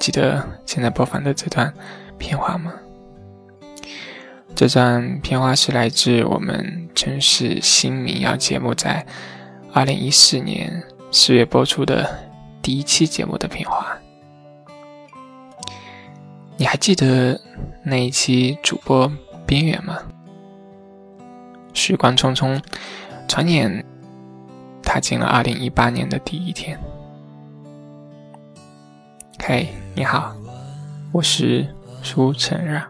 记得现在播放的这段片花吗？这段片花是来自我们城市新民谣节目在二零一四年四月播出的第一期节目的片花。你还记得那一期主播边缘吗？时光匆匆，转眼踏进了二零一八年的第一天。嘿，你好，我是苏晨让，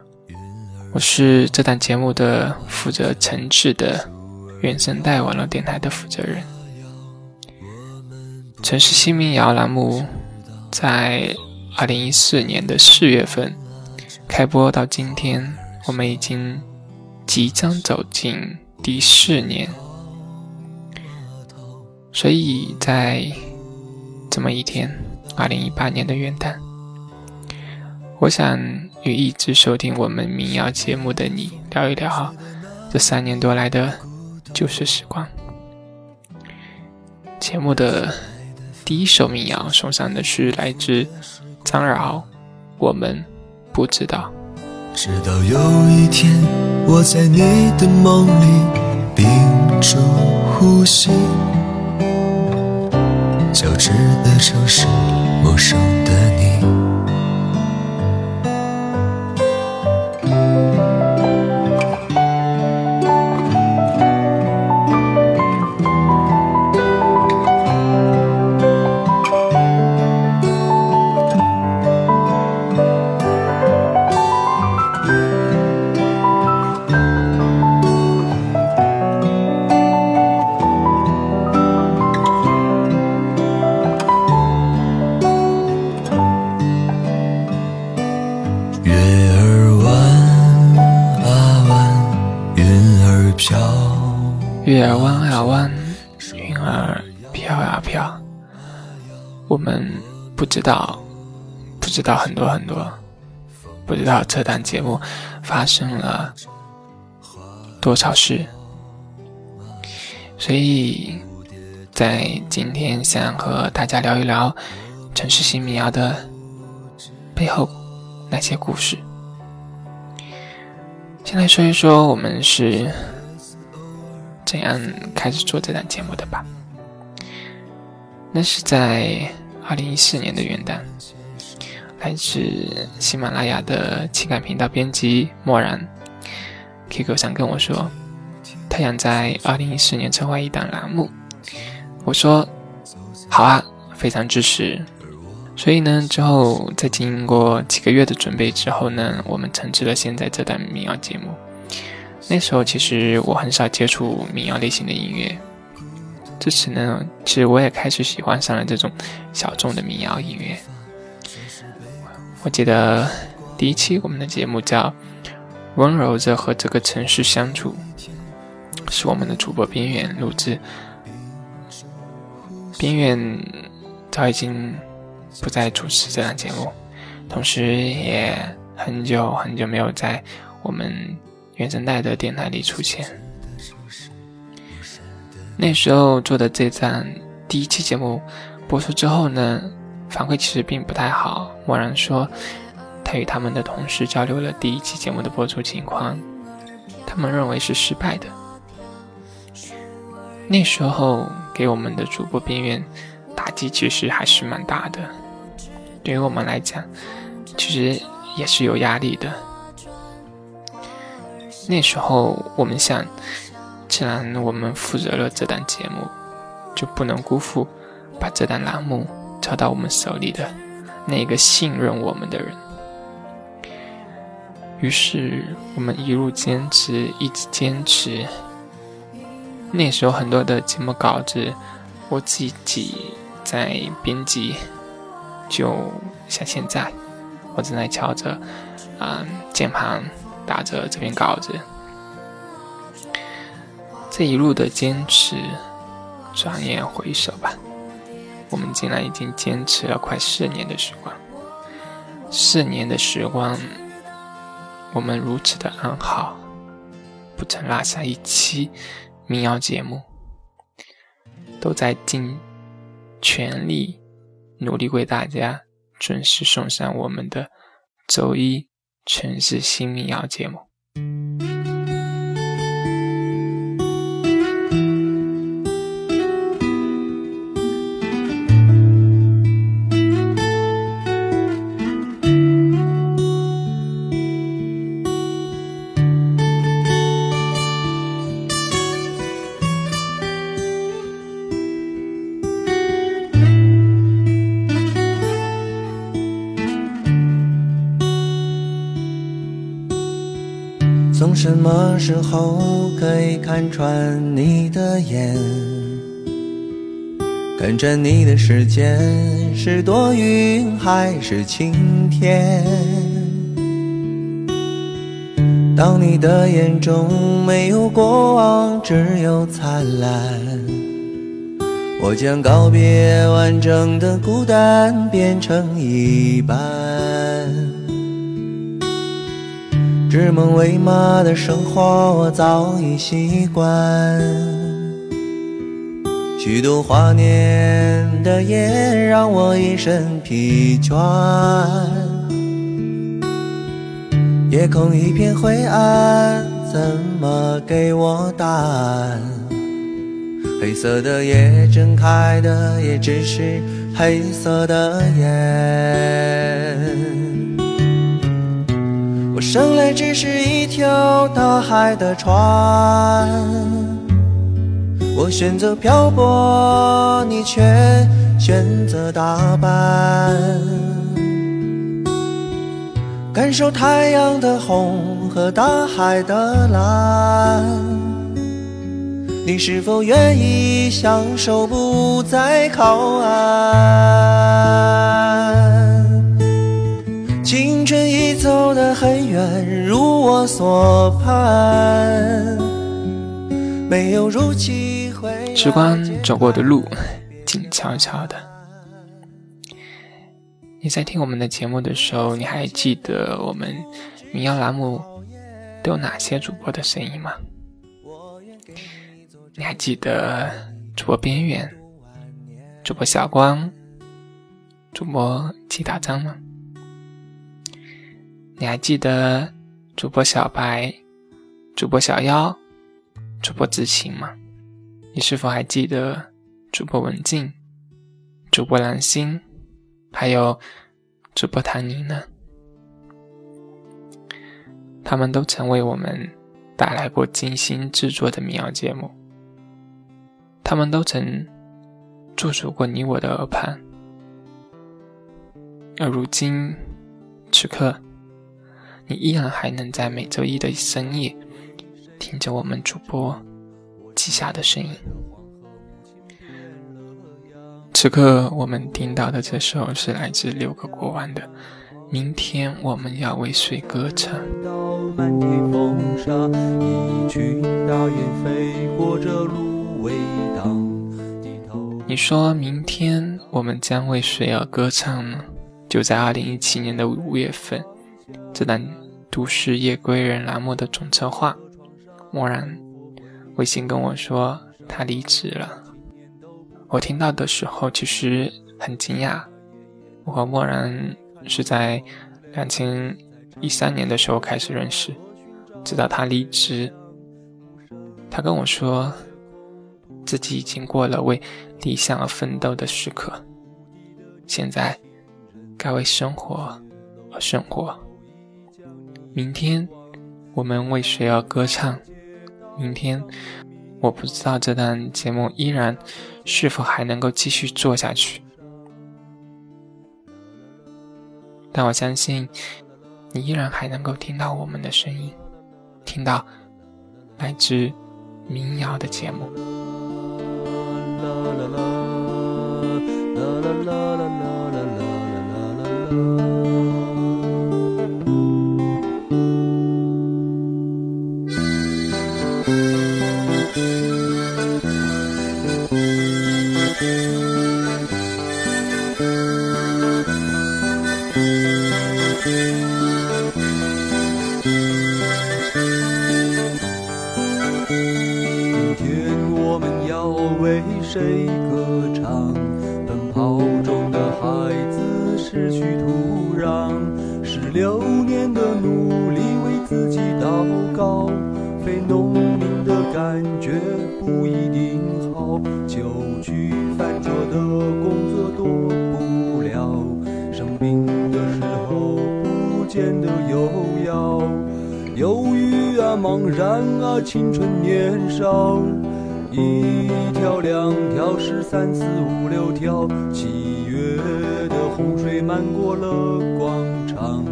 我是这档节目的负责承制的原声带网络电台的负责人。城市新民谣栏目在二零一四年的四月份开播到今天，我们已经即将走进第四年，所以在这么一天。二零一八年的元旦，我想与一直收听我们民谣节目的你聊一聊这三年多来的旧时时光。节目的第一首民谣送上的是来自张饶，《我们不知道》。直到有一天，我在你的梦里屏住呼吸。交织的城市，生。月儿弯啊弯，云儿飘啊飘。我们不知道，不知道很多很多，不知道这档节目发生了多少事。所以在今天，想和大家聊一聊城市新民谣的背后那些故事。先来说一说，我们是。怎样开始做这档节目的吧？那是在二零一四年的元旦，来自喜马拉雅的情感频道编辑漠然 QQ 上跟我说，他想在二零一四年策划一档栏目。我说好啊，非常支持。所以呢，之后在经过几个月的准备之后呢，我们成制了现在这档民谣节目。那时候其实我很少接触民谣类型的音乐，自此呢，其实我也开始喜欢上了这种小众的民谣音乐。我记得第一期我们的节目叫《温柔着和这个城市相处》，是我们的主播边缘录制。边缘早已经不再主持这档节目，同时也很久很久没有在我们。原声带的电台里出现，那时候做的这站第一期节目播出之后呢，反馈其实并不太好。默然说，他与他们的同事交流了第一期节目的播出情况，他们认为是失败的。那时候给我们的主播边缘打击其实还是蛮大的，对于我们来讲，其实也是有压力的。那时候我们想，既然我们负责了这档节目，就不能辜负把这档栏目交到我们手里的那个信任我们的人。于是我们一路坚持，一直坚持。那时候很多的节目稿子我自己在编辑，就像现在，我正在敲着，嗯，键盘打着这篇稿子。这一路的坚持，转眼回首吧，我们竟然已经坚持了快四年的时光。四年的时光，我们如此的安好，不曾落下一期民谣节目。都在尽全力努力为大家准时送上我们的周一城市新民谣节目。从什么时候可以看穿你的眼？看着你的时间是多云还是晴天？当你的眼中没有过往，只有灿烂，我将告别完整的孤单，变成一半。指梦为马的生活，我早已习惯。虚度华年的夜，让我一身疲倦。夜空一片灰暗，怎么给我答案？黑色的夜，睁开的也只是黑色的眼。我生来只是一条大海的船，我选择漂泊，你却选择打扮，感受太阳的红和大海的蓝。你是否愿意享受不再靠岸？青春已走得很远，如我所盼。时光走过的路，静悄悄的。你在听我们的节目的时候，你还记得我们民谣栏目都有哪些主播的声音吗？你还记得主播边缘、主播小光、主播季大张吗？你还记得主播小白、主播小妖、主播知情吗？你是否还记得主播文静、主播蓝心，还有主播谭宁呢？他们都曾为我们带来过精心制作的民谣节目，他们都曾驻足过你我的耳畔，而如今，此刻。你依然还能在每周一的深夜听着我们主播记下的声音。此刻我们听到的这首是来自六个国王的《明天我们要为谁歌唱》。你说明天我们将为谁而歌唱呢？就在二零一七年的五月份，这档。都市夜归人栏目的总策划默然微信跟我说他离职了。我听到的时候其实很惊讶。我和默然是在两千一三年的时候开始认识，直到他离职，他跟我说自己已经过了为理想而奋斗的时刻，现在该为生活而生活。明天，我们为谁而歌唱？明天，我不知道这档节目依然是否还能够继续做下去，但我相信，你依然还能够听到我们的声音，听到来自民谣的节目。啦啦啦谁歌唱？奔跑中的孩子失去土壤，十六年的努力为自己祷告。非农民的感觉不一定好，就去饭桌的工作多不了。生病的时候不见得有药，忧郁啊，茫然啊，青春年少。一条两三四五六条，七月的洪水漫过了广场，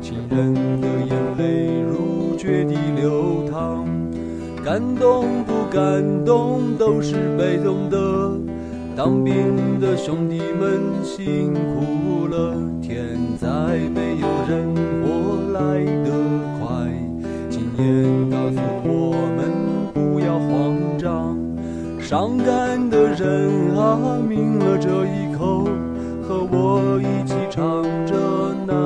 亲人的眼泪如决堤流淌，感动不感动都是被动的，当兵的兄弟们辛苦了，天灾没有人活来得快，经验告诉我们不要慌张。伤感的人啊，抿了这一口，和我一起唱着难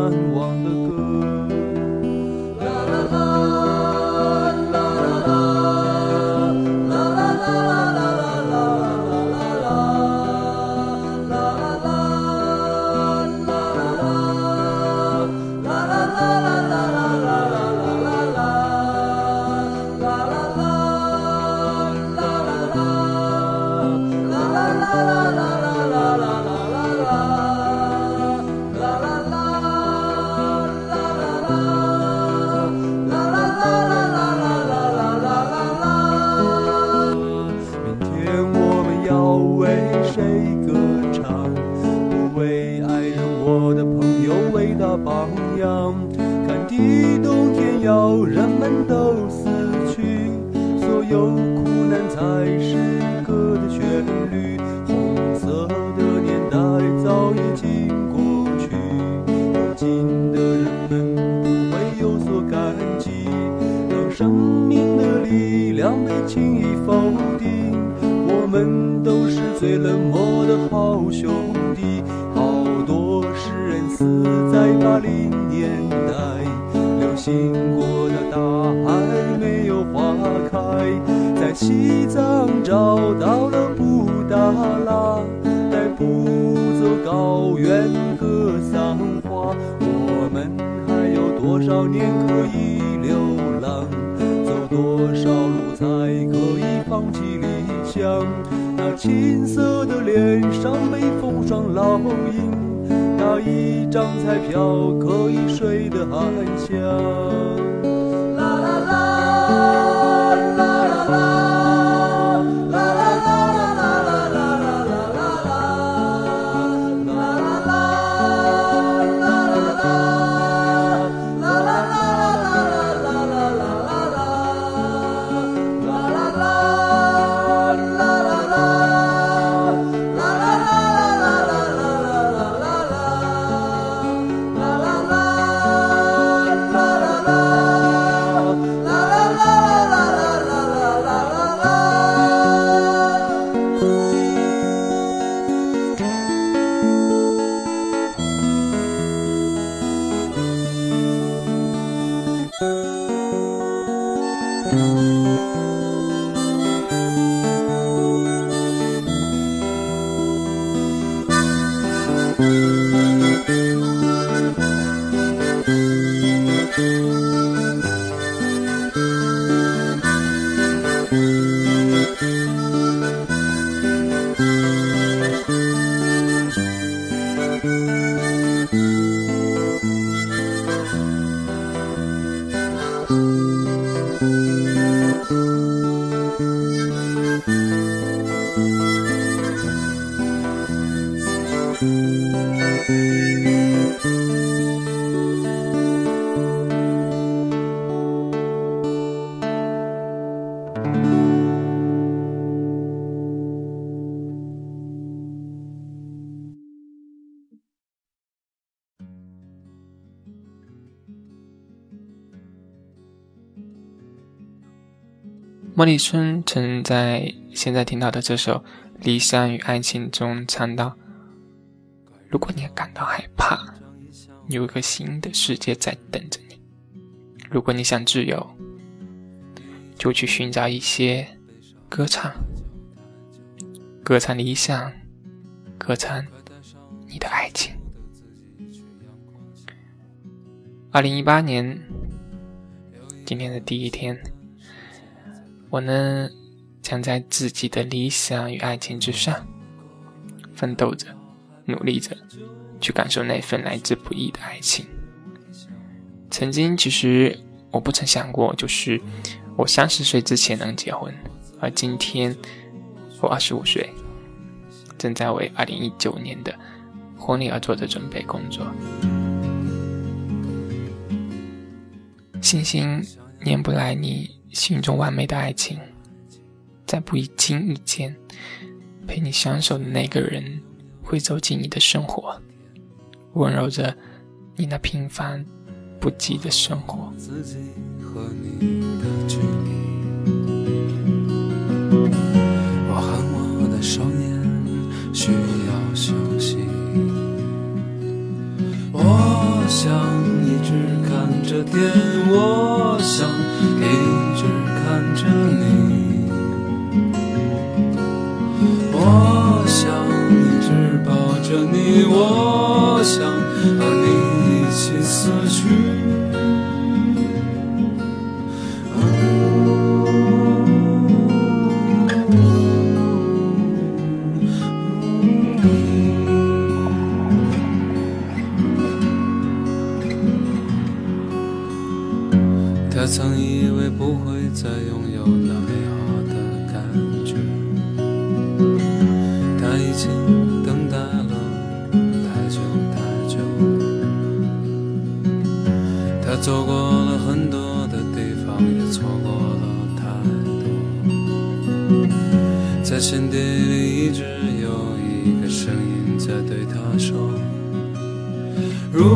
带不走高原格桑花。我们还有多少年可以流浪？走多少路才可以放弃理想？那青涩的脸上被风霜烙印，那一张彩票可以睡得安详。啦啦，啦莫里森曾在现在听到的这首《理想与爱情》中唱到：“如果你感到害怕，有一个新的世界在等着你；如果你想自由，就去寻找一些歌唱，歌唱理想，歌唱你的爱情。”二零一八年，今天的第一天，我呢将在自己的理想与爱情之上奋斗着、努力着，去感受那份来之不易的爱情。曾经，其实我不曾想过，就是我三十岁之前能结婚，而今天我二十五岁，正在为二零一九年的婚礼而做着准备工作。星星念不来你心中完美的爱情，在不经意间陪你相守的那个人会走进你的生活，温柔着你那平凡不羁的生活。他走过了很多的地方，也错过了太多。在心底里一直有一个声音在对他说。如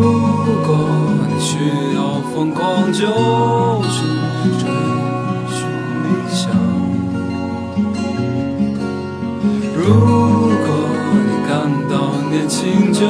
果你需要疯狂，就去追寻理想；如果你感到年轻，就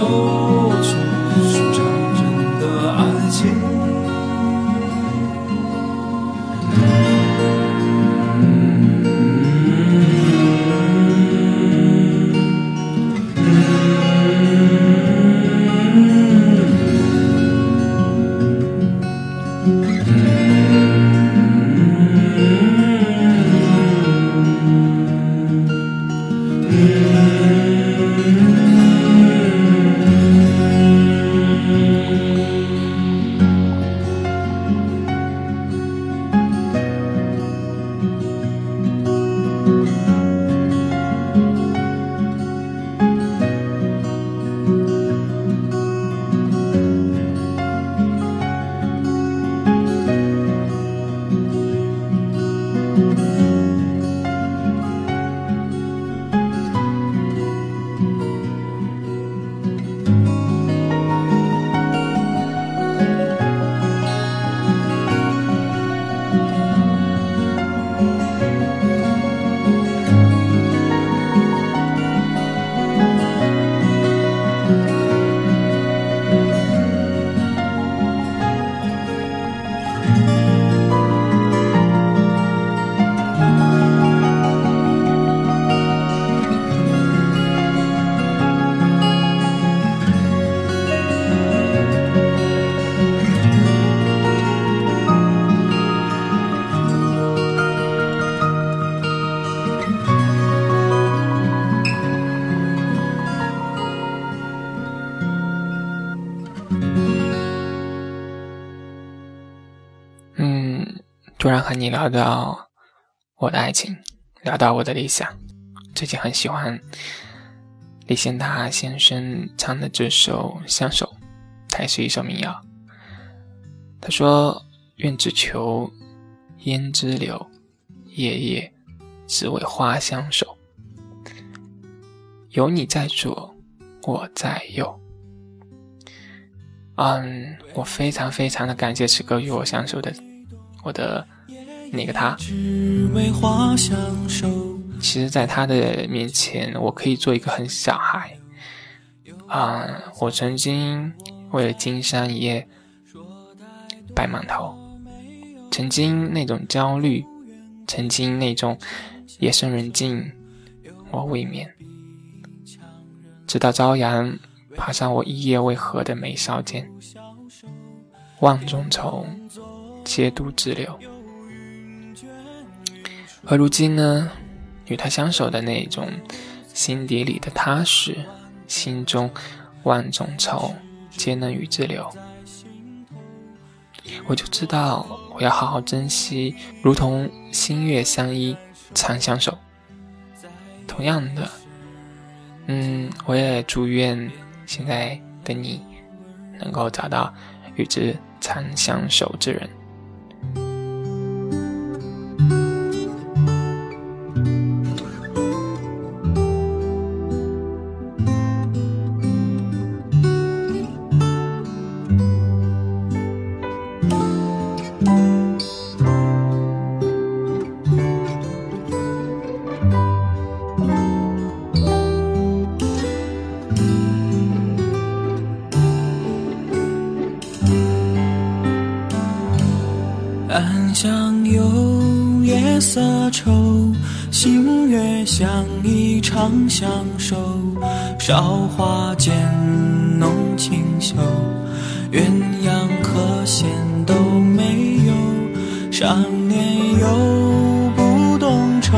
和你聊到我的爱情，聊到我的理想，最近很喜欢李贤达先生唱的这首《相守》，它也是一首民谣。他说：“愿只求胭脂柳，夜夜只为花相守。有你在左，我在右。”嗯，我非常非常的感谢此刻与我相守的。我的那个他。其实，在他的面前，我可以做一个很小孩。啊，我曾经为了金山一夜白满头，曾经那种焦虑，曾经那种夜深人静，我未眠。直到朝阳爬上我一夜未合的眉梢间，望中愁，皆渡自流。而如今呢？与他相守的那种心底里的踏实，心中万种愁皆能与之流。我就知道我要好好珍惜，如同星月相依，长相守。同样的，嗯，我也祝愿现在的你能够找到与之长相守之人。长相守，韶华渐浓清秀，鸳鸯和弦都没有。少年又不懂愁，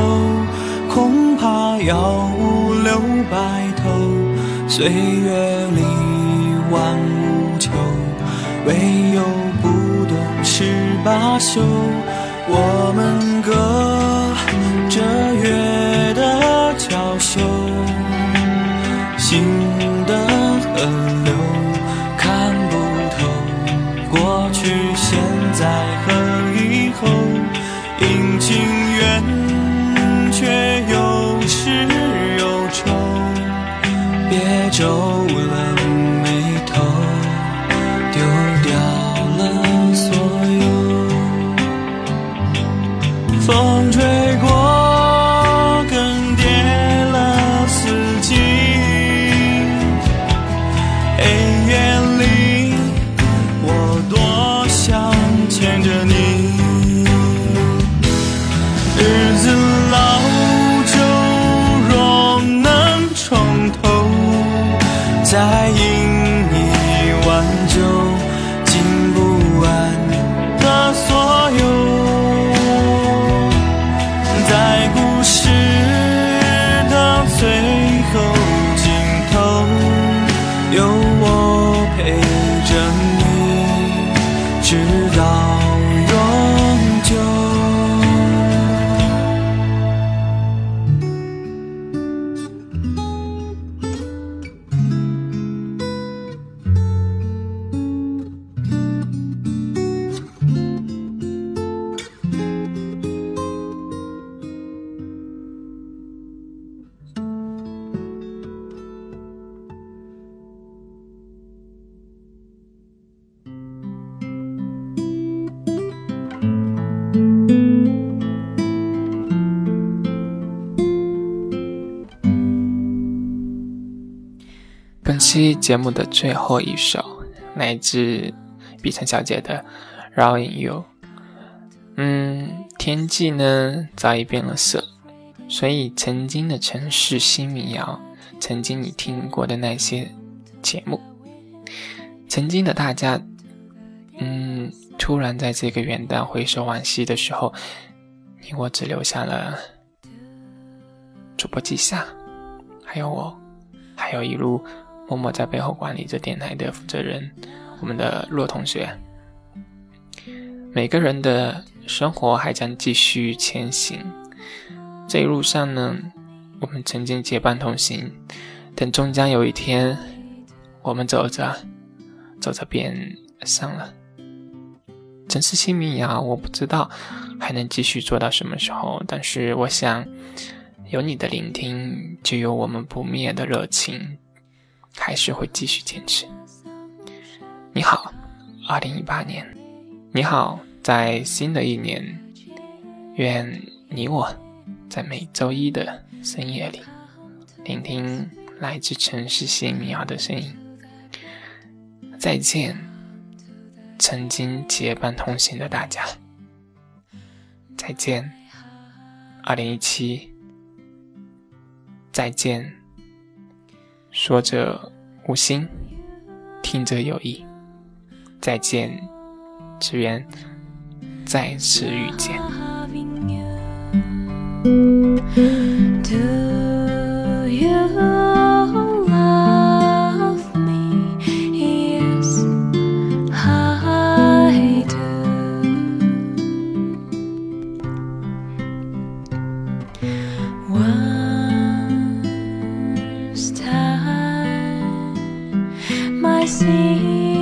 恐怕要五留白头。岁月里万物求，唯有不懂十八宿。我们各着月期节目的最后一首来自碧城小姐的《Rowing You》。嗯，天际呢早已变了色，所以曾经的城市新民谣，曾经你听过的那些节目，曾经的大家，嗯，突然在这个元旦回首往昔的时候，你我只留下了主播季夏，还有我，还有一路。默默在背后管理着电台的负责人，我们的洛同学。每个人的生活还将继续前行，这一路上呢，我们曾经结伴同行，但终将有一天，我们走着走着便散了。城市新民谣，我不知道还能继续做到什么时候，但是我想，有你的聆听，就有我们不灭的热情。还是会继续坚持。你好，二零一八年，你好，在新的一年，愿你我在每周一的深夜里，聆听来自城市新民谣的声音。再见，曾经结伴同行的大家。再见，二零一七。再见，说者无心，听者有意。再见，只愿再次遇见。I see.